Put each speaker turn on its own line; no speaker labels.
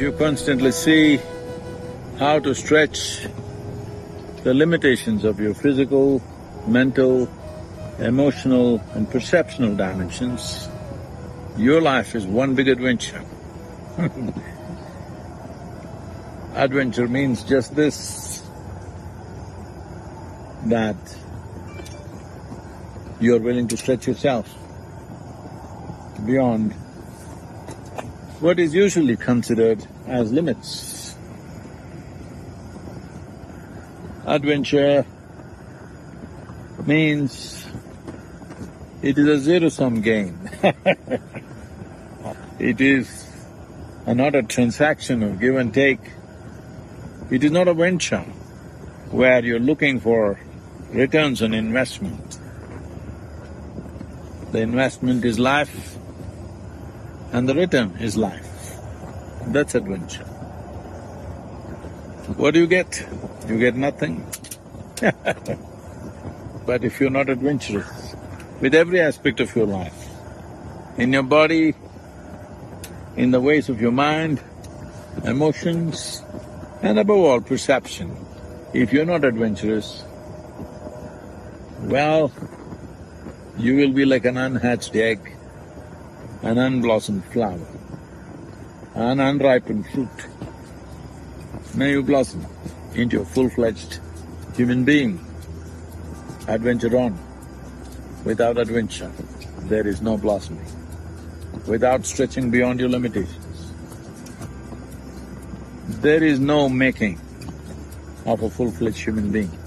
you constantly see how to stretch the limitations of your physical, mental, emotional and perceptional dimensions, your life is one big adventure. adventure means just this, that you're willing to stretch yourself beyond what is usually considered as limits. Adventure means it is a zero-sum game. it is not a transaction of give and take. It is not a venture where you're looking for returns on investment. The investment is life and the return is life. That's adventure. What do you get? You get nothing. but if you're not adventurous with every aspect of your life, in your body, in the ways of your mind, emotions, and above all, perception, if you're not adventurous, well, you will be like an unhatched egg, an unblossomed flower, an unripened fruit. May you blossom into a full-fledged human being. Adventure on. Without adventure, there is no blossoming. Without stretching beyond your limitations, there is no making of a full-fledged human being.